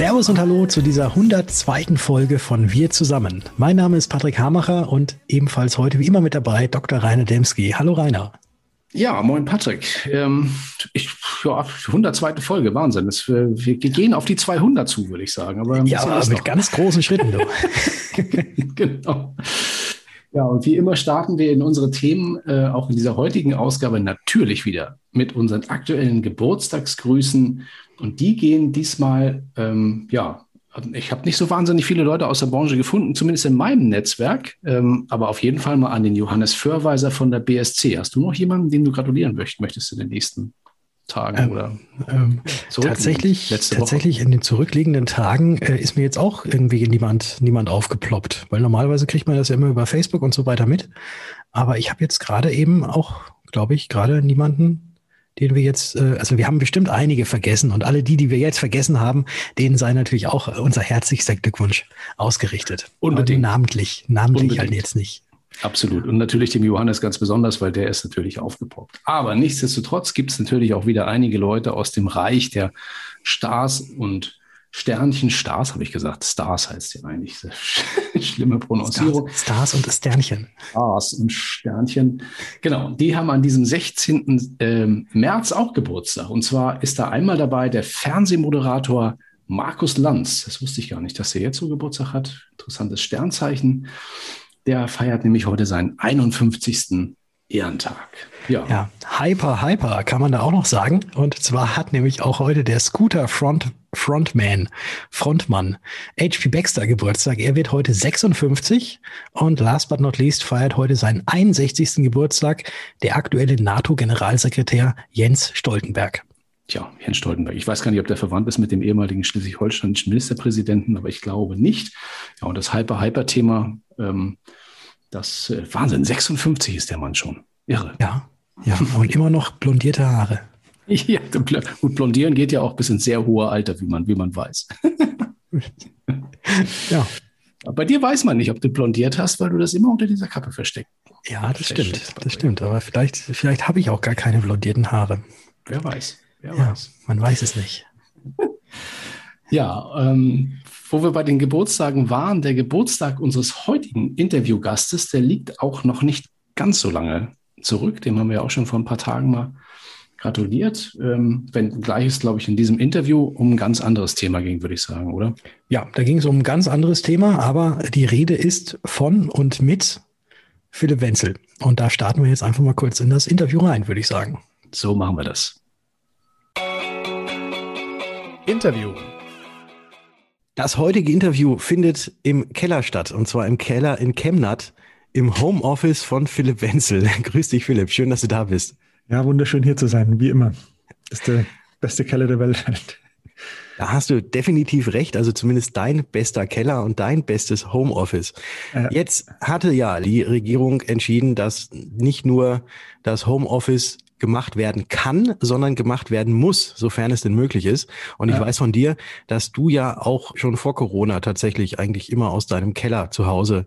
Servus und Hallo zu dieser 102. Folge von Wir zusammen. Mein Name ist Patrick Hamacher und ebenfalls heute wie immer mit dabei Dr. Rainer Demski. Hallo Rainer. Ja, moin Patrick. Ähm, ich, ja, 102. Folge, Wahnsinn. Das, wir, wir gehen auf die 200 zu, würde ich sagen. Aber ja, aber mit ganz großen Schritten. Genau. Ja, und wie immer starten wir in unsere Themen äh, auch in dieser heutigen Ausgabe natürlich wieder mit unseren aktuellen Geburtstagsgrüßen. Und die gehen diesmal, ähm, ja, ich habe nicht so wahnsinnig viele Leute aus der Branche gefunden, zumindest in meinem Netzwerk, ähm, aber auf jeden Fall mal an den Johannes Förweiser von der BSC. Hast du noch jemanden, dem du gratulieren möchtest in den nächsten Tagen ähm, oder ähm, tatsächlich tatsächlich in den zurückliegenden Tagen äh, ist mir jetzt auch irgendwie niemand niemand aufgeploppt, weil normalerweise kriegt man das ja immer über Facebook und so weiter mit, aber ich habe jetzt gerade eben auch, glaube ich, gerade niemanden den wir jetzt, äh, also wir haben bestimmt einige vergessen und alle die, die wir jetzt vergessen haben, denen sei natürlich auch unser herzlichster Glückwunsch ausgerichtet. Unbedingt. Aber namentlich, namentlich halt Unbedingt. halt jetzt nicht. Absolut. Und natürlich dem Johannes ganz besonders, weil der ist natürlich aufgepoppt. Aber nichtsdestotrotz gibt es natürlich auch wieder einige Leute aus dem Reich der Stars und Sternchen, Stars habe ich gesagt. Stars heißt ja eigentlich. Schlimme Prononcierung. Stars, Stars und Sternchen. Stars und Sternchen. Genau, die haben an diesem 16. Ähm, März auch Geburtstag. Und zwar ist da einmal dabei der Fernsehmoderator Markus Lanz. Das wusste ich gar nicht, dass er jetzt so Geburtstag hat. Interessantes Sternzeichen. Der feiert nämlich heute seinen 51. Ehrentag. Ja. ja, hyper, hyper kann man da auch noch sagen. Und zwar hat nämlich auch heute der Scooter Front, Frontman, Frontmann, HP Baxter Geburtstag. Er wird heute 56 und last but not least feiert heute seinen 61. Geburtstag der aktuelle NATO-Generalsekretär Jens Stoltenberg. Tja, Jens Stoltenberg. Ich weiß gar nicht, ob der verwandt ist mit dem ehemaligen schleswig-holsteinischen Ministerpräsidenten, aber ich glaube nicht. Ja, und das Hyper-Hyper-Thema ähm, das äh, Wahnsinn, 56 ist der Mann schon. Irre. Ja, ja, und immer noch blondierte Haare. Ja, gut, blondieren geht ja auch bis ins sehr hohe Alter, wie man, wie man weiß. ja. Bei dir weiß man nicht, ob du blondiert hast, weil du das immer unter dieser Kappe versteckst. Ja, das stimmt. Das stimmt. Aber vielleicht, vielleicht habe ich auch gar keine blondierten Haare. Wer weiß. Wer ja, weiß. Man weiß es nicht. Ja, ähm, wo wir bei den Geburtstagen waren, der Geburtstag unseres heutigen Interviewgastes, der liegt auch noch nicht ganz so lange zurück. Dem haben wir auch schon vor ein paar Tagen mal gratuliert. Ähm, wenn gleich es, glaube ich, in diesem Interview um ein ganz anderes Thema ging, würde ich sagen, oder? Ja, da ging es um ein ganz anderes Thema, aber die Rede ist von und mit Philipp Wenzel. Und da starten wir jetzt einfach mal kurz in das Interview rein, würde ich sagen. So machen wir das. Interview. Das heutige Interview findet im Keller statt, und zwar im Keller in Chemnat, im Homeoffice von Philipp Wenzel. Grüß dich, Philipp. Schön, dass du da bist. Ja, wunderschön hier zu sein, wie immer. Das ist der beste Keller der Welt. Da hast du definitiv recht. Also zumindest dein bester Keller und dein bestes Homeoffice. Ja. Jetzt hatte ja die Regierung entschieden, dass nicht nur das Homeoffice gemacht werden kann, sondern gemacht werden muss, sofern es denn möglich ist. Und ich weiß von dir, dass du ja auch schon vor Corona tatsächlich eigentlich immer aus deinem Keller zu Hause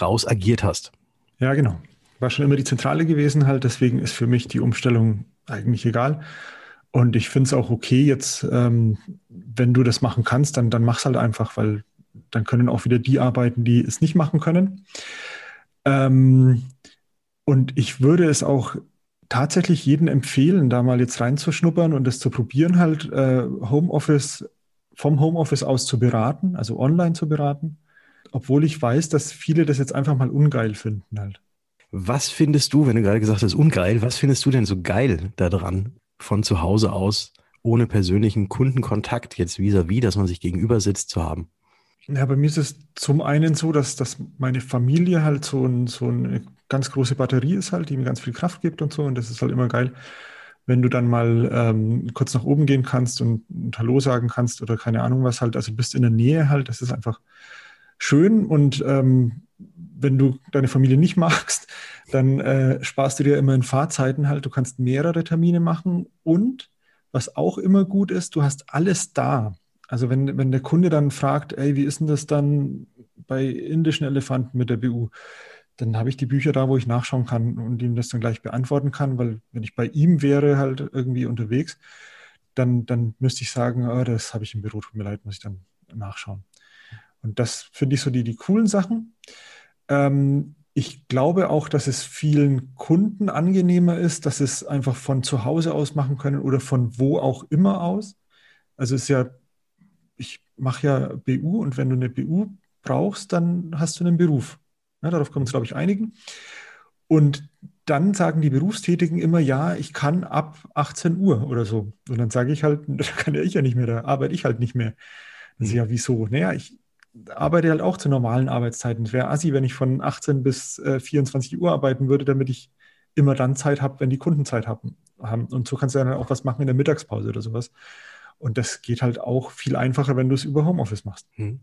raus agiert hast. Ja, genau. War schon immer die Zentrale gewesen halt, deswegen ist für mich die Umstellung eigentlich egal. Und ich finde es auch okay jetzt, ähm, wenn du das machen kannst, dann, dann mach's halt einfach, weil dann können auch wieder die arbeiten, die es nicht machen können. Ähm, und ich würde es auch tatsächlich jedem empfehlen, da mal jetzt reinzuschnuppern und das zu probieren, halt äh, Homeoffice vom Homeoffice aus zu beraten, also online zu beraten, obwohl ich weiß, dass viele das jetzt einfach mal ungeil finden halt. Was findest du, wenn du gerade gesagt hast, ungeil, was findest du denn so geil daran, von zu Hause aus ohne persönlichen Kundenkontakt jetzt vis-à-vis, -vis, dass man sich gegenüber sitzt, zu haben? Ja, bei mir ist es zum einen so, dass, dass meine Familie halt so, ein, so eine ganz große Batterie ist halt, die mir ganz viel Kraft gibt und so. Und das ist halt immer geil, wenn du dann mal ähm, kurz nach oben gehen kannst und, und Hallo sagen kannst oder keine Ahnung was halt. Also bist in der Nähe halt, das ist einfach schön. Und ähm, wenn du deine Familie nicht magst, dann äh, sparst du dir immer in Fahrzeiten halt. Du kannst mehrere Termine machen und was auch immer gut ist, du hast alles da. Also wenn, wenn der Kunde dann fragt, ey, wie ist denn das dann bei indischen Elefanten mit der BU? Dann habe ich die Bücher da, wo ich nachschauen kann und ihm das dann gleich beantworten kann, weil wenn ich bei ihm wäre, halt irgendwie unterwegs, dann, dann müsste ich sagen, oh, das habe ich im Büro, tut mir leid, muss ich dann nachschauen. Und das finde ich so die, die coolen Sachen. Ähm, ich glaube auch, dass es vielen Kunden angenehmer ist, dass es einfach von zu Hause aus machen können oder von wo auch immer aus. Also es ist ja, ich mache ja BU und wenn du eine BU brauchst, dann hast du einen Beruf. Ja, darauf können wir uns, glaube ich, einigen. Und dann sagen die Berufstätigen immer, ja, ich kann ab 18 Uhr oder so. Und dann sage ich halt, da kann ja ich ja nicht mehr, da arbeite ich halt nicht mehr. Dann mhm. ja, wieso? Naja, ich arbeite halt auch zu normalen Arbeitszeiten. Es wäre assi, wenn ich von 18 bis äh, 24 Uhr arbeiten würde, damit ich immer dann Zeit habe, wenn die Kunden Zeit haben. Und so kannst du dann auch was machen in der Mittagspause oder sowas. Und das geht halt auch viel einfacher, wenn du es über Homeoffice machst. Hm.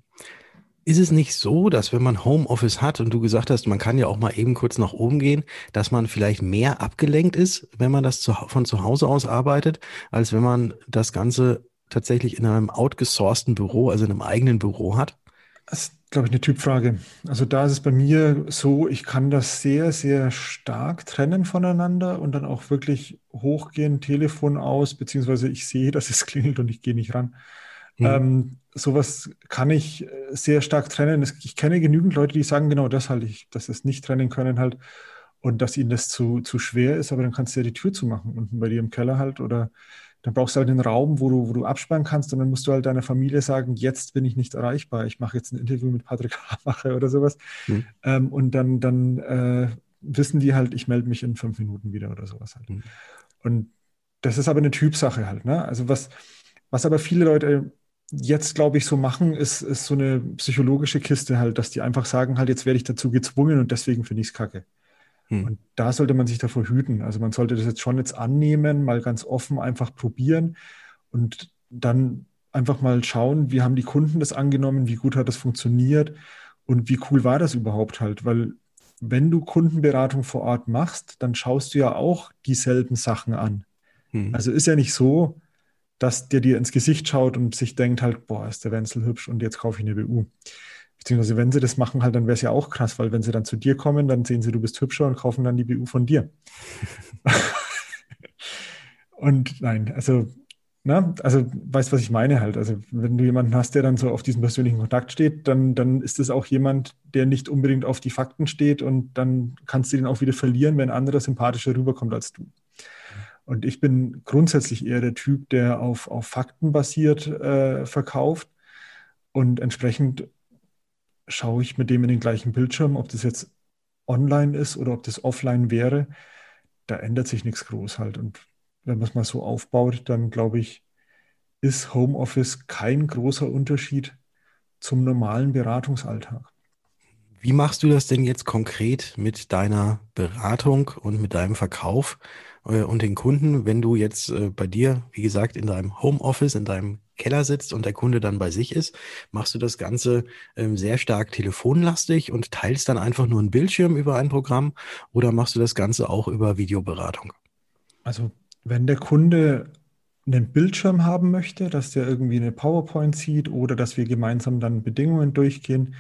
Ist es nicht so, dass wenn man Homeoffice hat und du gesagt hast, man kann ja auch mal eben kurz nach oben gehen, dass man vielleicht mehr abgelenkt ist, wenn man das zu, von zu Hause aus arbeitet, als wenn man das Ganze tatsächlich in einem outgesourcten Büro, also in einem eigenen Büro hat? Das ist, glaube ich, eine Typfrage. Also da ist es bei mir so, ich kann das sehr, sehr stark trennen voneinander und dann auch wirklich hochgehen, Telefon aus, beziehungsweise ich sehe, dass es klingelt und ich gehe nicht ran. Mhm. Ähm, sowas kann ich äh, sehr stark trennen. Ich kenne genügend Leute, die sagen genau das halt, ich, dass es nicht trennen können halt und dass ihnen das zu, zu schwer ist, aber dann kannst du ja die Tür zumachen unten bei dir im Keller halt oder dann brauchst du halt einen Raum, wo du, wo du absperren kannst und dann musst du halt deiner Familie sagen, jetzt bin ich nicht erreichbar, ich mache jetzt ein Interview mit Patrick Hamacher oder sowas. Mhm. Ähm, und dann, dann äh, wissen die halt, ich melde mich in fünf Minuten wieder oder sowas halt. Mhm. Und das ist aber eine Typsache halt. Ne? Also was, was aber viele Leute jetzt, glaube ich, so machen, ist, ist so eine psychologische Kiste halt, dass die einfach sagen, halt, jetzt werde ich dazu gezwungen und deswegen finde ich es kacke. Hm. Und da sollte man sich davor hüten. Also man sollte das jetzt schon jetzt annehmen, mal ganz offen einfach probieren und dann einfach mal schauen, wie haben die Kunden das angenommen, wie gut hat das funktioniert und wie cool war das überhaupt halt, weil wenn du Kundenberatung vor Ort machst, dann schaust du ja auch dieselben Sachen an. Hm. Also ist ja nicht so, dass der dir ins Gesicht schaut und sich denkt halt, boah, ist der Wenzel hübsch und jetzt kaufe ich eine BU. Beziehungsweise wenn sie das machen, halt, dann wäre es ja auch krass, weil wenn sie dann zu dir kommen, dann sehen sie, du bist hübscher und kaufen dann die BU von dir. und nein, also, na, also weißt, was ich meine halt. Also wenn du jemanden hast, der dann so auf diesen persönlichen Kontakt steht, dann, dann ist es auch jemand, der nicht unbedingt auf die Fakten steht und dann kannst du den auch wieder verlieren, wenn ein anderer sympathischer rüberkommt als du. Und ich bin grundsätzlich eher der Typ, der auf, auf Fakten basiert äh, verkauft. Und entsprechend schaue ich mit dem in den gleichen Bildschirm, ob das jetzt online ist oder ob das offline wäre, da ändert sich nichts groß halt. Und wenn man es mal so aufbaut, dann glaube ich, ist Homeoffice kein großer Unterschied zum normalen Beratungsalltag. Wie machst du das denn jetzt konkret mit deiner Beratung und mit deinem Verkauf äh, und den Kunden, wenn du jetzt äh, bei dir, wie gesagt, in deinem Homeoffice, in deinem Keller sitzt und der Kunde dann bei sich ist, machst du das Ganze ähm, sehr stark telefonlastig und teilst dann einfach nur einen Bildschirm über ein Programm oder machst du das Ganze auch über Videoberatung? Also wenn der Kunde einen Bildschirm haben möchte, dass der irgendwie eine PowerPoint sieht oder dass wir gemeinsam dann Bedingungen durchgehen,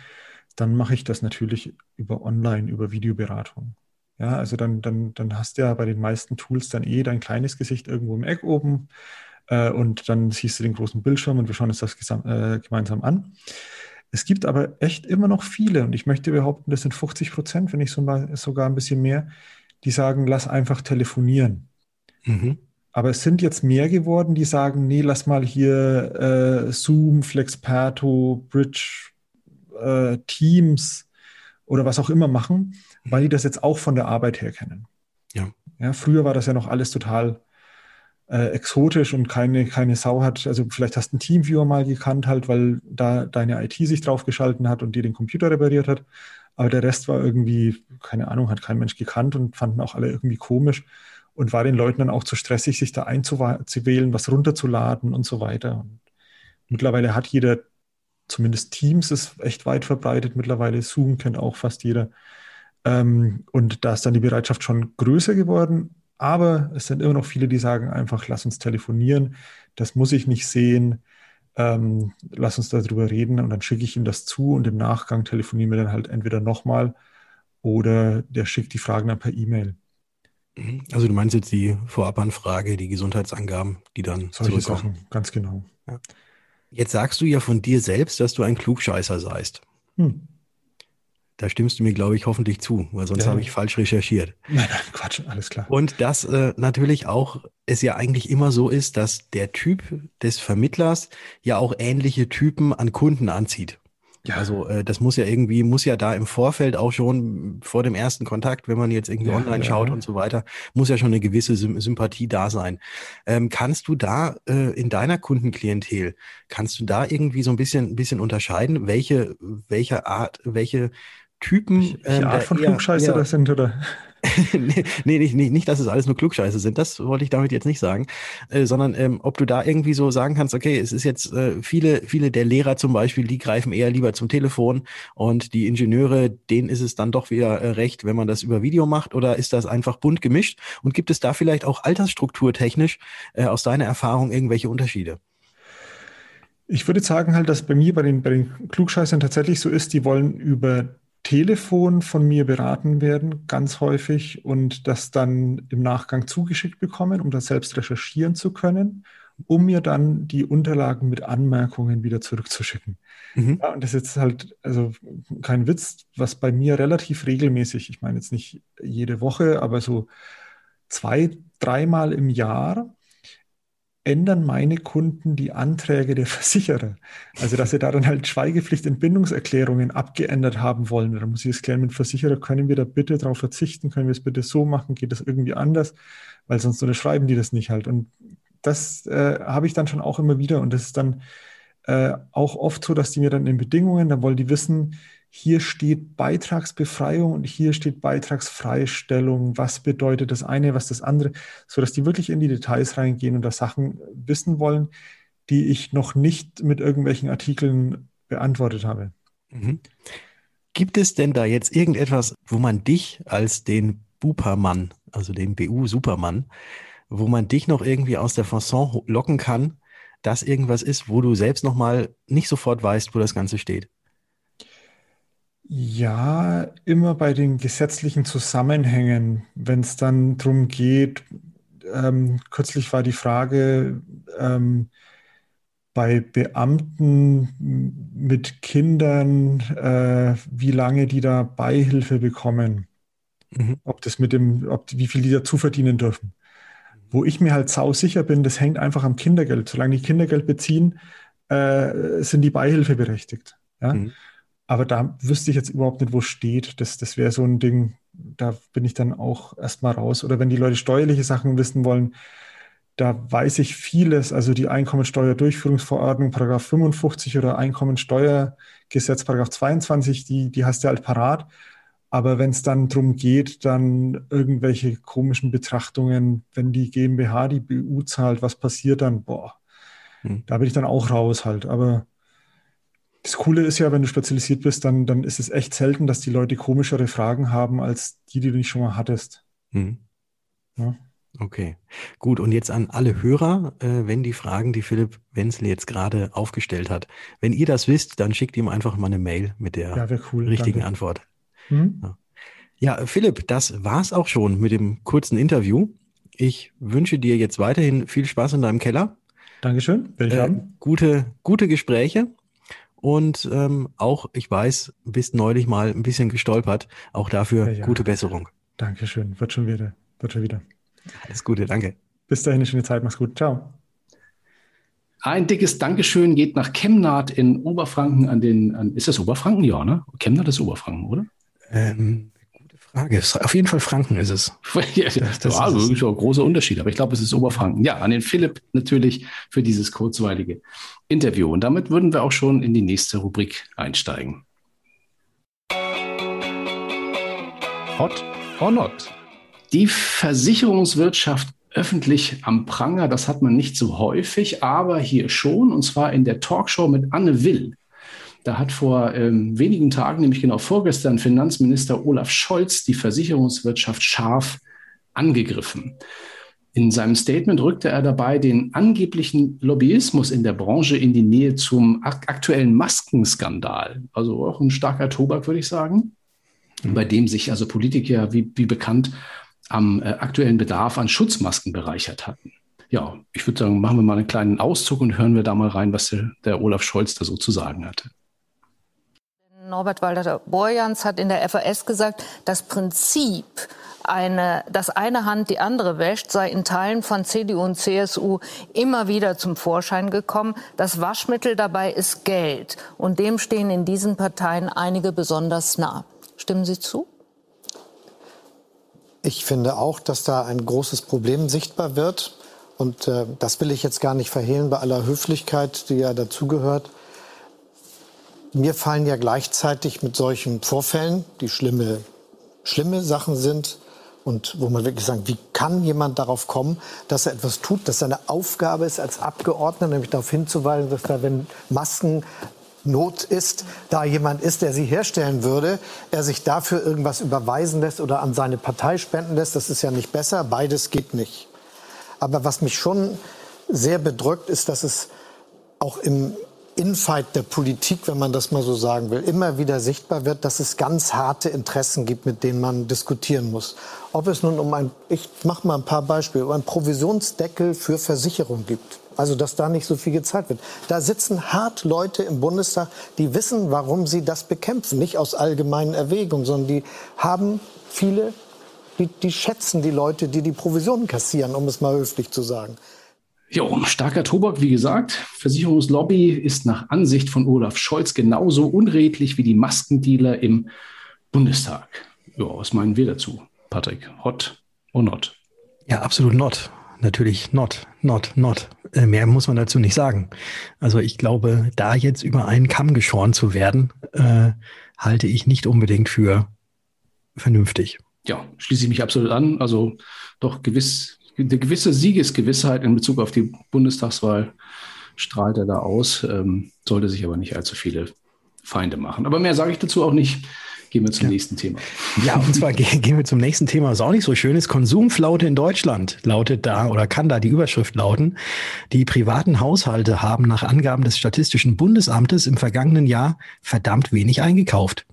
dann mache ich das natürlich über Online, über Videoberatung. Ja, also dann, dann, dann hast du ja bei den meisten Tools dann eh dein kleines Gesicht irgendwo im Eck oben äh, und dann siehst du den großen Bildschirm und wir schauen uns das äh, gemeinsam an. Es gibt aber echt immer noch viele, und ich möchte behaupten, das sind 50 Prozent, wenn nicht sogar ein bisschen mehr, die sagen, lass einfach telefonieren. Mhm. Aber es sind jetzt mehr geworden, die sagen, nee, lass mal hier äh, Zoom, Flexperto, Bridge, äh, Teams oder was auch immer machen, weil die das jetzt auch von der Arbeit her kennen. Ja. ja früher war das ja noch alles total äh, exotisch und keine, keine Sau hat, also vielleicht hast du einen Teamviewer mal gekannt halt, weil da deine IT sich draufgeschalten hat und dir den Computer repariert hat. Aber der Rest war irgendwie, keine Ahnung, hat kein Mensch gekannt und fanden auch alle irgendwie komisch und war den Leuten dann auch zu stressig, sich da einzuwählen, was runterzuladen und so weiter. Und mittlerweile hat jeder, zumindest Teams ist echt weit verbreitet, mittlerweile Zoom kennt auch fast jeder. Ähm, und da ist dann die Bereitschaft schon größer geworden. Aber es sind immer noch viele, die sagen einfach, lass uns telefonieren. Das muss ich nicht sehen. Ähm, lass uns darüber reden und dann schicke ich ihm das zu und im Nachgang telefonieren wir dann halt entweder nochmal oder der schickt die Fragen dann per E-Mail. Mhm. Also du meinst jetzt die Vorabanfrage, die Gesundheitsangaben, die dann Solche Sachen, ganz genau. Ja. Jetzt sagst du ja von dir selbst, dass du ein Klugscheißer seist. Hm. Da stimmst du mir, glaube ich, hoffentlich zu, weil sonst ja. habe ich falsch recherchiert. Nein, nein, Quatsch, alles klar. Und dass äh, natürlich auch es ja eigentlich immer so ist, dass der Typ des Vermittlers ja auch ähnliche Typen an Kunden anzieht. Ja. Also äh, das muss ja irgendwie, muss ja da im Vorfeld auch schon vor dem ersten Kontakt, wenn man jetzt irgendwie ja, online ja. schaut und so weiter, muss ja schon eine gewisse Sym Sympathie da sein. Ähm, kannst du da äh, in deiner Kundenklientel, kannst du da irgendwie so ein bisschen, ein bisschen unterscheiden, welche, welche Art, welche Typen. Welche ähm, Art von Klugscheißer das sind, oder? nee, nicht, nicht, nicht, dass es alles nur Klugscheiße sind, das wollte ich damit jetzt nicht sagen, äh, sondern ähm, ob du da irgendwie so sagen kannst, okay, es ist jetzt äh, viele, viele der Lehrer zum Beispiel, die greifen eher lieber zum Telefon und die Ingenieure, denen ist es dann doch wieder äh, recht, wenn man das über Video macht oder ist das einfach bunt gemischt und gibt es da vielleicht auch altersstrukturtechnisch äh, aus deiner Erfahrung irgendwelche Unterschiede? Ich würde sagen halt, dass bei mir bei den, bei den Klugscheißern tatsächlich so ist, die wollen über Telefon von mir beraten werden, ganz häufig, und das dann im Nachgang zugeschickt bekommen, um das selbst recherchieren zu können, um mir dann die Unterlagen mit Anmerkungen wieder zurückzuschicken. Mhm. Ja, und das ist jetzt halt, also kein Witz, was bei mir relativ regelmäßig, ich meine jetzt nicht jede Woche, aber so zwei, dreimal im Jahr ändern meine Kunden die Anträge der Versicherer. Also, dass sie da dann halt Schweigepflicht Entbindungserklärungen abgeändert haben wollen. Da muss ich das klären mit Versicherer, können wir da bitte darauf verzichten? Können wir es bitte so machen? Geht das irgendwie anders? Weil sonst unterschreiben die das nicht halt. Und das äh, habe ich dann schon auch immer wieder. Und das ist dann äh, auch oft so, dass die mir dann in Bedingungen, da wollen die wissen, hier steht Beitragsbefreiung und hier steht Beitragsfreistellung. Was bedeutet das eine, was das andere, sodass die wirklich in die Details reingehen und da Sachen wissen wollen, die ich noch nicht mit irgendwelchen Artikeln beantwortet habe. Mhm. Gibt es denn da jetzt irgendetwas, wo man dich als den Bupermann, also den BU-Supermann, wo man dich noch irgendwie aus der Fasson locken kann, dass irgendwas ist, wo du selbst nochmal nicht sofort weißt, wo das Ganze steht? Ja, immer bei den gesetzlichen Zusammenhängen, wenn es dann darum geht, ähm, kürzlich war die Frage ähm, bei Beamten mit Kindern, äh, wie lange die da Beihilfe bekommen, mhm. ob das mit dem, ob, wie viel die dazu verdienen dürfen. Wo ich mir halt sau sicher bin, das hängt einfach am Kindergeld. Solange die Kindergeld beziehen, äh, sind die Beihilfe berechtigt. Ja? Mhm. Aber da wüsste ich jetzt überhaupt nicht, wo steht. Das, das wäre so ein Ding, da bin ich dann auch erstmal raus. Oder wenn die Leute steuerliche Sachen wissen wollen, da weiß ich vieles, also die Einkommensteuerdurchführungsverordnung, Paragraph 55 oder Einkommensteuergesetz, Paragraph 22, die, die hast du halt parat. Aber wenn es dann darum geht, dann irgendwelche komischen Betrachtungen, wenn die GmbH die BU zahlt, was passiert dann? Boah, hm. da bin ich dann auch raus halt. Aber das Coole ist ja, wenn du spezialisiert bist, dann, dann ist es echt selten, dass die Leute komischere Fragen haben, als die, die du nicht schon mal hattest. Hm. Ja. Okay, gut. Und jetzt an alle Hörer, äh, wenn die Fragen, die Philipp Wenzel jetzt gerade aufgestellt hat, wenn ihr das wisst, dann schickt ihm einfach mal eine Mail mit der ja, cool. richtigen Danke. Antwort. Mhm. Ja. ja, Philipp, das war's auch schon mit dem kurzen Interview. Ich wünsche dir jetzt weiterhin viel Spaß in deinem Keller. Dankeschön, will ich äh, haben. Gute, gute Gespräche und ähm, auch, ich weiß, bist neulich mal ein bisschen gestolpert. Auch dafür ja, ja. gute Besserung. Dankeschön. Wird schon wieder. Wird schon wieder. Alles Gute, danke. Bis dahin eine schöne Zeit. Mach's gut. Ciao. Ein dickes Dankeschön geht nach Chemnat in Oberfranken an den, an, ist das Oberfranken? Ja, ne? Chemnat ist Oberfranken, oder? Ähm, Frage. Auf jeden Fall Franken ist es. ja, das, das war ist ein großer Unterschied, aber ich glaube, es ist Oberfranken. Ja, an den Philipp natürlich für dieses kurzweilige Interview. Und damit würden wir auch schon in die nächste Rubrik einsteigen. Hot or not? Die Versicherungswirtschaft öffentlich am Pranger, das hat man nicht so häufig, aber hier schon, und zwar in der Talkshow mit Anne Will. Da hat vor ähm, wenigen Tagen, nämlich genau vorgestern, Finanzminister Olaf Scholz die Versicherungswirtschaft scharf angegriffen. In seinem Statement rückte er dabei den angeblichen Lobbyismus in der Branche in die Nähe zum aktuellen Maskenskandal. Also auch ein starker Tobak, würde ich sagen, mhm. bei dem sich also Politiker, wie, wie bekannt, am äh, aktuellen Bedarf an Schutzmasken bereichert hatten. Ja, ich würde sagen, machen wir mal einen kleinen Auszug und hören wir da mal rein, was der, der Olaf Scholz da so zu sagen hatte. Norbert Walter-Borjans hat in der FAS gesagt, das Prinzip, eine, dass eine Hand die andere wäscht, sei in Teilen von CDU und CSU immer wieder zum Vorschein gekommen. Das Waschmittel dabei ist Geld. Und dem stehen in diesen Parteien einige besonders nah. Stimmen Sie zu? Ich finde auch, dass da ein großes Problem sichtbar wird. Und äh, das will ich jetzt gar nicht verhehlen bei aller Höflichkeit, die ja dazugehört. Mir fallen ja gleichzeitig mit solchen Vorfällen, die schlimme, schlimme Sachen sind, und wo man wirklich sagt, wie kann jemand darauf kommen, dass er etwas tut, dass seine Aufgabe ist als Abgeordneter, nämlich darauf hinzuweisen, dass da, wenn Masken Not ist, da jemand ist, der sie herstellen würde, er sich dafür irgendwas überweisen lässt oder an seine Partei spenden lässt, das ist ja nicht besser. Beides geht nicht. Aber was mich schon sehr bedrückt, ist, dass es auch im Infight der Politik, wenn man das mal so sagen will, immer wieder sichtbar wird, dass es ganz harte Interessen gibt, mit denen man diskutieren muss. Ob es nun um ein, ich mache mal ein paar Beispiele, um einen Provisionsdeckel für Versicherung gibt. Also, dass da nicht so viel gezahlt wird. Da sitzen hart Leute im Bundestag, die wissen, warum sie das bekämpfen. Nicht aus allgemeinen Erwägungen, sondern die haben viele, die, die schätzen die Leute, die die Provisionen kassieren, um es mal höflich zu sagen. Jo, starker Tobak, wie gesagt. Versicherungslobby ist nach Ansicht von Olaf Scholz genauso unredlich wie die Maskendealer im Bundestag. Ja, was meinen wir dazu, Patrick? Hot or not? Ja, absolut not. Natürlich not, not, not. Äh, mehr muss man dazu nicht sagen. Also ich glaube, da jetzt über einen Kamm geschoren zu werden, äh, halte ich nicht unbedingt für vernünftig. Ja, schließe ich mich absolut an. Also doch gewiss eine gewisse Siegesgewissheit in Bezug auf die Bundestagswahl strahlt er da aus, ähm, sollte sich aber nicht allzu viele Feinde machen. Aber mehr sage ich dazu auch nicht. Gehen wir zum ja. nächsten Thema. Ja, und zwar gehen wir zum nächsten Thema, was auch nicht so schön ist. Konsumflaute in Deutschland lautet da oder kann da die Überschrift lauten. Die privaten Haushalte haben nach Angaben des Statistischen Bundesamtes im vergangenen Jahr verdammt wenig eingekauft.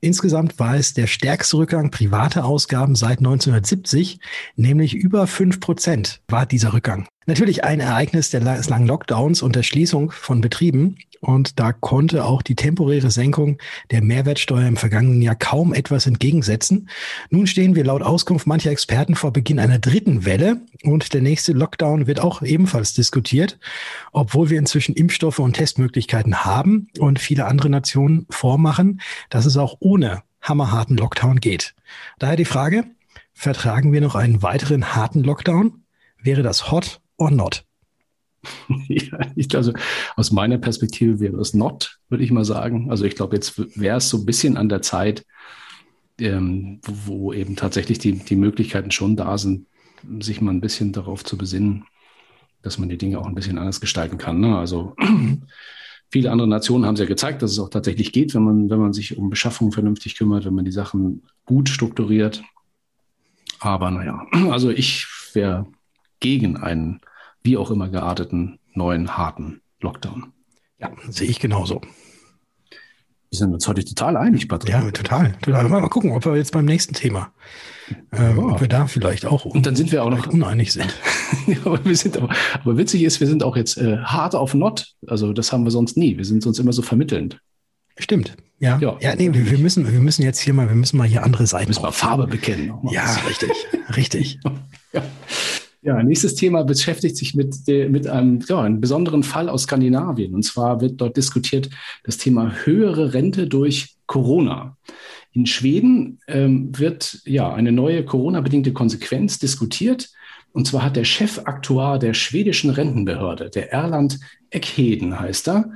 Insgesamt war es der stärkste Rückgang privater Ausgaben seit 1970, nämlich über fünf Prozent war dieser Rückgang. Natürlich ein Ereignis des langen Lockdowns und der Schließung von Betrieben. Und da konnte auch die temporäre Senkung der Mehrwertsteuer im vergangenen Jahr kaum etwas entgegensetzen. Nun stehen wir laut Auskunft mancher Experten vor Beginn einer dritten Welle und der nächste Lockdown wird auch ebenfalls diskutiert, obwohl wir inzwischen Impfstoffe und Testmöglichkeiten haben und viele andere Nationen vormachen, dass es auch ohne hammerharten Lockdown geht. Daher die Frage, vertragen wir noch einen weiteren harten Lockdown? Wäre das hot or not? Ja, also aus meiner Perspektive wäre es not, würde ich mal sagen. Also ich glaube, jetzt wäre es so ein bisschen an der Zeit, ähm, wo, wo, eben tatsächlich die, die Möglichkeiten schon da sind, sich mal ein bisschen darauf zu besinnen, dass man die Dinge auch ein bisschen anders gestalten kann. Ne? Also viele andere Nationen haben es ja gezeigt, dass es auch tatsächlich geht, wenn man, wenn man sich um Beschaffung vernünftig kümmert, wenn man die Sachen gut strukturiert. Aber naja, also ich wäre gegen einen wie auch immer gearteten neuen harten Lockdown. Ja, sehe ich genauso. Wir sind uns heute total einig, Patrick. Ja, total. total. Mal gucken, ob wir jetzt beim nächsten Thema, ja. ob wir da vielleicht auch und dann sind wir auch noch uneinig sind. ja, aber, wir sind aber, aber witzig ist, wir sind auch jetzt äh, hart auf Not. Also das haben wir sonst nie. Wir sind sonst immer so vermittelnd. Stimmt. Ja. Ja, ja nee, wir, wir, müssen, wir müssen jetzt hier mal, wir müssen mal hier andere Seiten. Müssen wir Farbe bekennen. Ja, richtig. richtig. ja. Ja, nächstes Thema beschäftigt sich mit, mit einem, ja, einem besonderen Fall aus Skandinavien. Und zwar wird dort diskutiert das Thema höhere Rente durch Corona. In Schweden ähm, wird ja eine neue Corona-bedingte Konsequenz diskutiert. Und zwar hat der Chefaktuar der schwedischen Rentenbehörde, der Erland Eckheden heißt er,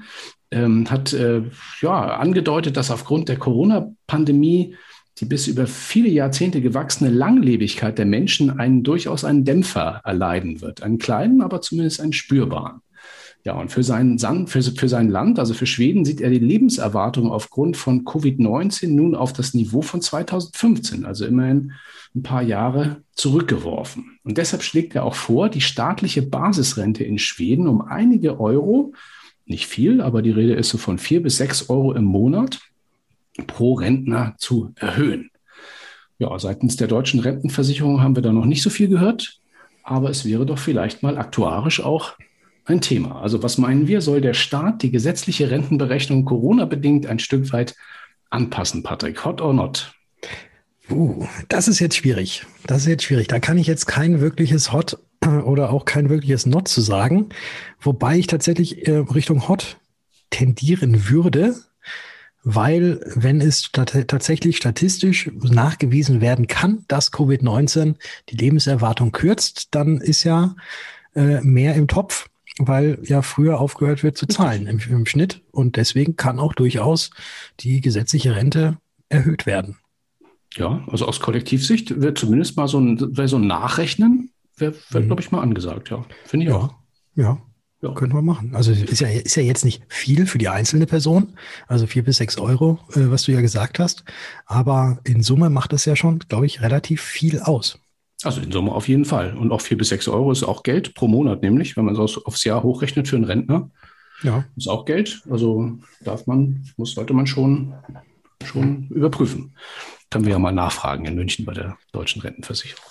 ähm, hat äh, ja angedeutet, dass aufgrund der Corona-Pandemie die bis über viele Jahrzehnte gewachsene Langlebigkeit der Menschen einen durchaus einen Dämpfer erleiden wird. Einen kleinen, aber zumindest einen spürbaren. Ja, und für sein, für, für sein Land, also für Schweden, sieht er die Lebenserwartung aufgrund von Covid-19 nun auf das Niveau von 2015, also immerhin ein paar Jahre zurückgeworfen. Und deshalb schlägt er auch vor, die staatliche Basisrente in Schweden um einige Euro, nicht viel, aber die Rede ist so von vier bis sechs Euro im Monat, pro Rentner zu erhöhen. Ja, seitens der deutschen Rentenversicherung haben wir da noch nicht so viel gehört, aber es wäre doch vielleicht mal aktuarisch auch ein Thema. Also was meinen wir, soll der Staat die gesetzliche Rentenberechnung Corona-bedingt ein Stück weit anpassen, Patrick? Hot or not? Uh, das ist jetzt schwierig. Das ist jetzt schwierig. Da kann ich jetzt kein wirkliches Hot oder auch kein wirkliches Not zu sagen. Wobei ich tatsächlich äh, Richtung Hot tendieren würde, weil wenn es tatsächlich statistisch nachgewiesen werden kann, dass Covid-19 die Lebenserwartung kürzt, dann ist ja äh, mehr im Topf, weil ja früher aufgehört wird zu zahlen im, im Schnitt. Und deswegen kann auch durchaus die gesetzliche Rente erhöht werden. Ja, also aus Kollektivsicht wird zumindest mal so ein, so ein Nachrechnen, wäre, wär, mhm. glaube ich, mal angesagt, ja. Finde ich ja, auch. Ja, ja. Könnte man machen. Also ist ja, ist ja jetzt nicht viel für die einzelne Person, also vier bis sechs Euro, äh, was du ja gesagt hast. Aber in Summe macht das ja schon, glaube ich, relativ viel aus. Also in Summe auf jeden Fall. Und auch vier bis sechs Euro ist auch Geld pro Monat, nämlich, wenn man es aufs Jahr hochrechnet für einen Rentner. Ja. Ist auch Geld. Also darf man, muss, sollte man schon, schon überprüfen. Können wir ja mal nachfragen in München bei der Deutschen Rentenversicherung.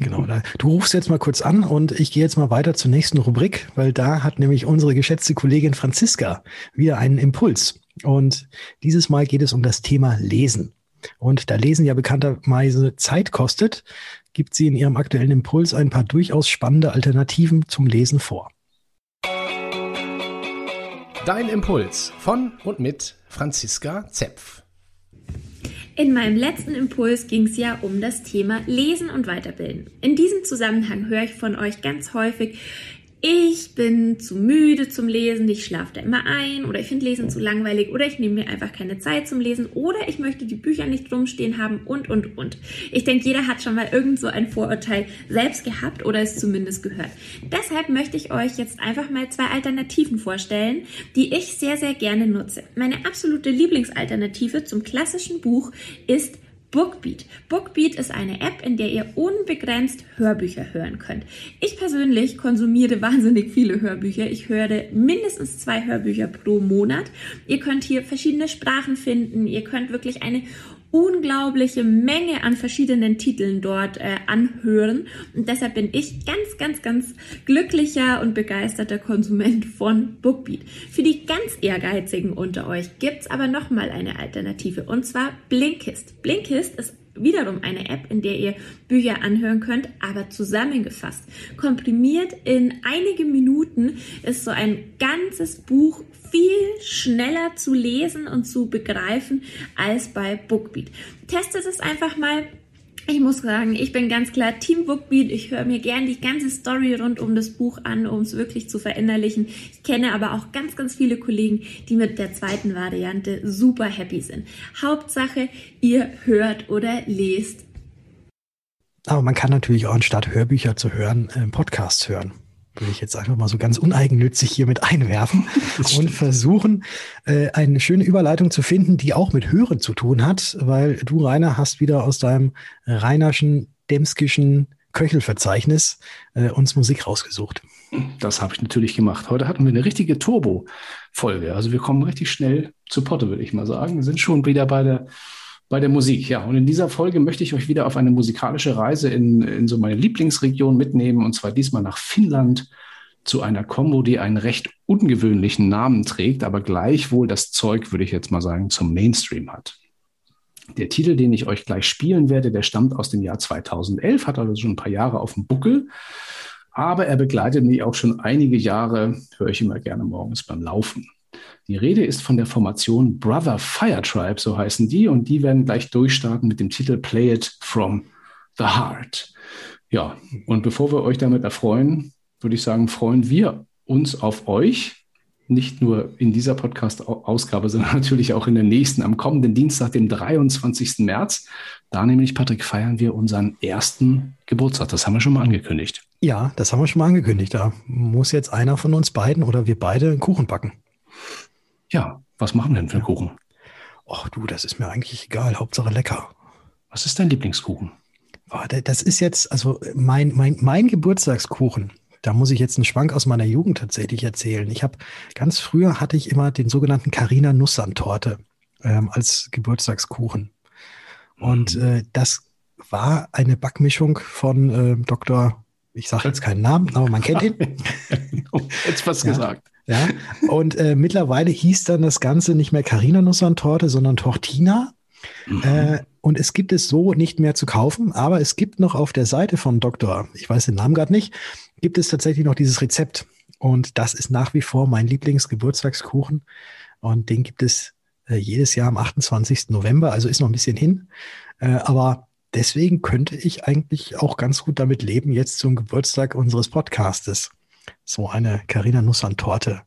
Genau, genau. Du rufst jetzt mal kurz an und ich gehe jetzt mal weiter zur nächsten Rubrik, weil da hat nämlich unsere geschätzte Kollegin Franziska wieder einen Impuls. Und dieses Mal geht es um das Thema Lesen. Und da Lesen ja bekannterweise Zeit kostet, gibt sie in ihrem aktuellen Impuls ein paar durchaus spannende Alternativen zum Lesen vor. Dein Impuls von und mit Franziska Zepf. In meinem letzten Impuls ging es ja um das Thema Lesen und Weiterbilden. In diesem Zusammenhang höre ich von euch ganz häufig, ich bin zu müde zum Lesen, ich schlafe da immer ein oder ich finde Lesen zu langweilig oder ich nehme mir einfach keine Zeit zum Lesen oder ich möchte die Bücher nicht rumstehen haben und, und, und. Ich denke, jeder hat schon mal irgend so ein Vorurteil selbst gehabt oder es zumindest gehört. Deshalb möchte ich euch jetzt einfach mal zwei Alternativen vorstellen, die ich sehr, sehr gerne nutze. Meine absolute Lieblingsalternative zum klassischen Buch ist Bookbeat. Bookbeat ist eine App, in der ihr unbegrenzt Hörbücher hören könnt. Ich persönlich konsumiere wahnsinnig viele Hörbücher. Ich höre mindestens zwei Hörbücher pro Monat. Ihr könnt hier verschiedene Sprachen finden. Ihr könnt wirklich eine unglaubliche Menge an verschiedenen Titeln dort äh, anhören. Und deshalb bin ich ganz, ganz, ganz glücklicher und begeisterter Konsument von Bookbeat. Für die ganz Ehrgeizigen unter euch gibt's aber nochmal eine Alternative und zwar Blinkist. Blinkist ist wiederum eine App, in der ihr Bücher anhören könnt, aber zusammengefasst. Komprimiert in einige Minuten ist so ein ganzes Buch viel schneller zu lesen und zu begreifen als bei Bookbeat. Testet es einfach mal. Ich muss sagen, ich bin ganz klar Team Bookbeat. Ich höre mir gern die ganze Story rund um das Buch an, um es wirklich zu verinnerlichen. Ich kenne aber auch ganz, ganz viele Kollegen, die mit der zweiten Variante super happy sind. Hauptsache, ihr hört oder lest. Aber man kann natürlich auch anstatt Hörbücher zu hören, äh, Podcasts hören will ich jetzt einfach mal so ganz uneigennützig hier mit einwerfen und versuchen, äh, eine schöne Überleitung zu finden, die auch mit Hören zu tun hat, weil du, Rainer, hast wieder aus deinem Rainerschen, Demskischen Köchelverzeichnis äh, uns Musik rausgesucht. Das habe ich natürlich gemacht. Heute hatten wir eine richtige Turbo-Folge. Also wir kommen richtig schnell zu Potte, würde ich mal sagen. Wir sind schon wieder bei der bei der Musik. Ja, und in dieser Folge möchte ich euch wieder auf eine musikalische Reise in, in so meine Lieblingsregion mitnehmen, und zwar diesmal nach Finnland zu einer Combo, die einen recht ungewöhnlichen Namen trägt, aber gleichwohl das Zeug, würde ich jetzt mal sagen, zum Mainstream hat. Der Titel, den ich euch gleich spielen werde, der stammt aus dem Jahr 2011, hat also schon ein paar Jahre auf dem Buckel, aber er begleitet mich auch schon einige Jahre, höre ich immer gerne morgens beim Laufen. Die Rede ist von der Formation Brother Fire Tribe, so heißen die, und die werden gleich durchstarten mit dem Titel Play It From the Heart. Ja, und bevor wir euch damit erfreuen, würde ich sagen, freuen wir uns auf euch. Nicht nur in dieser Podcast-Ausgabe, sondern natürlich auch in der nächsten, am kommenden Dienstag, dem 23. März. Da nämlich, Patrick, feiern wir unseren ersten Geburtstag. Das haben wir schon mal angekündigt. Ja, das haben wir schon mal angekündigt. Da muss jetzt einer von uns beiden oder wir beide einen Kuchen backen. Ja, was machen wir denn für einen Kuchen? Ach du, das ist mir eigentlich egal. Hauptsache lecker. Was ist dein Lieblingskuchen? Das ist jetzt, also mein, mein, mein Geburtstagskuchen. Da muss ich jetzt einen Schwank aus meiner Jugend tatsächlich erzählen. Ich habe ganz früher hatte ich immer den sogenannten Carina Nussand Torte ähm, als Geburtstagskuchen. Und mhm. äh, das war eine Backmischung von äh, Dr. Ich sage jetzt keinen Namen, aber man kennt ihn. jetzt was ja. gesagt. Ja, und äh, mittlerweile hieß dann das Ganze nicht mehr Carina Nussern-Torte, sondern Tortina. Mhm. Äh, und es gibt es so nicht mehr zu kaufen, aber es gibt noch auf der Seite von Dr. Ich weiß den Namen gerade nicht, gibt es tatsächlich noch dieses Rezept. Und das ist nach wie vor mein Lieblingsgeburtstagskuchen. Und den gibt es äh, jedes Jahr am 28. November, also ist noch ein bisschen hin. Äh, aber deswegen könnte ich eigentlich auch ganz gut damit leben, jetzt zum Geburtstag unseres Podcastes so eine Carina Nussan-Torte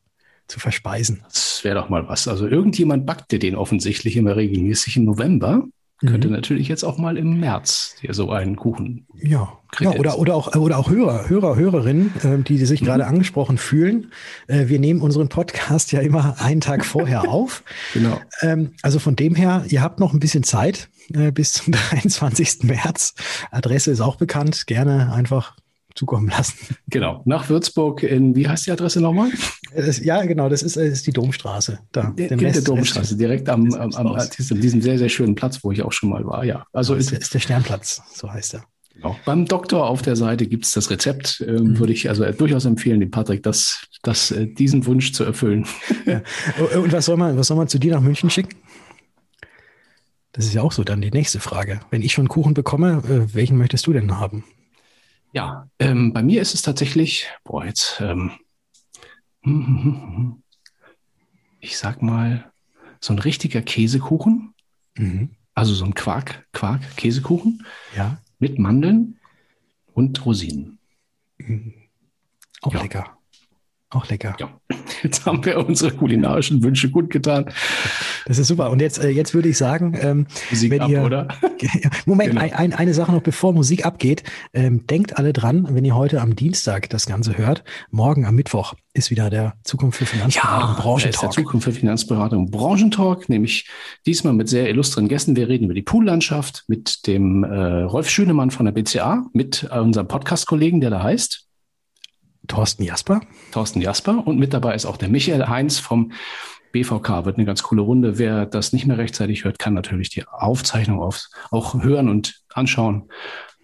zu verspeisen. Das wäre doch mal was. Also irgendjemand backte den offensichtlich immer regelmäßig im November. Könnte mhm. natürlich jetzt auch mal im März hier so einen Kuchen. Ja, ja oder, oder, auch, oder auch Hörer, Hörer, Hörerinnen, äh, die, die sich mhm. gerade angesprochen fühlen. Äh, wir nehmen unseren Podcast ja immer einen Tag vorher auf. Genau. Ähm, also von dem her, ihr habt noch ein bisschen Zeit äh, bis zum 23. März. Adresse ist auch bekannt. Gerne einfach zukommen lassen. Genau, nach Würzburg in, wie heißt die Adresse nochmal? Ja, genau, das ist, ist die Domstraße. Da, der, der Rest, Domstraße, direkt am, am, am, am diesem sehr, sehr schönen Platz, wo ich auch schon mal war, ja. Also ist, ist der Sternplatz, so heißt er. Genau. Beim Doktor auf der Seite gibt es das Rezept. Ähm, mhm. Würde ich also durchaus empfehlen, dem Patrick, das, das, äh, diesen Wunsch zu erfüllen. Ja. Und was soll, man, was soll man zu dir nach München schicken? Das ist ja auch so dann die nächste Frage. Wenn ich schon Kuchen bekomme, äh, welchen möchtest du denn haben? Ja, ähm, bei mir ist es tatsächlich, boah, jetzt, ähm, ich sag mal, so ein richtiger Käsekuchen. Mhm. Also so ein Quark, Quark, Käsekuchen. Ja. Mit Mandeln und Rosinen. Mhm. Auch ja. lecker. Auch lecker. Ja. Jetzt haben wir unsere kulinarischen Wünsche gut getan. Das ist super. Und jetzt, äh, jetzt würde ich sagen, ähm, Musik wenn ab, ihr, oder? Moment, genau. ein, eine Sache noch, bevor Musik abgeht. Ähm, denkt alle dran, wenn ihr heute am Dienstag das Ganze hört, morgen am Mittwoch ist wieder der Zukunft für Finanzberatung ja, Branchentalk. Der Zukunft für Finanzberatung Branchentalk, nämlich diesmal mit sehr illustren Gästen. Wir reden über die Poollandschaft mit dem äh, Rolf Schönemann von der BCA, mit äh, unserem Podcast-Kollegen, der da heißt. Thorsten Jasper. Thorsten Jasper und mit dabei ist auch der Michael Heinz vom BVK. Wird eine ganz coole Runde. Wer das nicht mehr rechtzeitig hört, kann natürlich die Aufzeichnung auf, auch hören und anschauen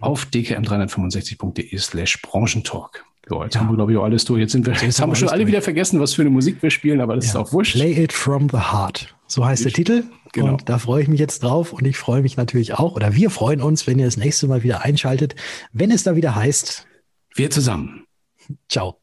auf dkm365.de slash Branchentalk. So, jetzt ja. haben wir, glaube ich, auch alles durch. Jetzt, sind wir, jetzt haben wir schon alle durch. wieder vergessen, was für eine Musik wir spielen, aber das ja. ist auch wurscht. Play it from the heart. So heißt ich, der Titel. Genau. Und da freue ich mich jetzt drauf und ich freue mich natürlich auch, oder wir freuen uns, wenn ihr das nächste Mal wieder einschaltet, wenn es da wieder heißt. Wir zusammen. Ciao.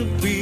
to be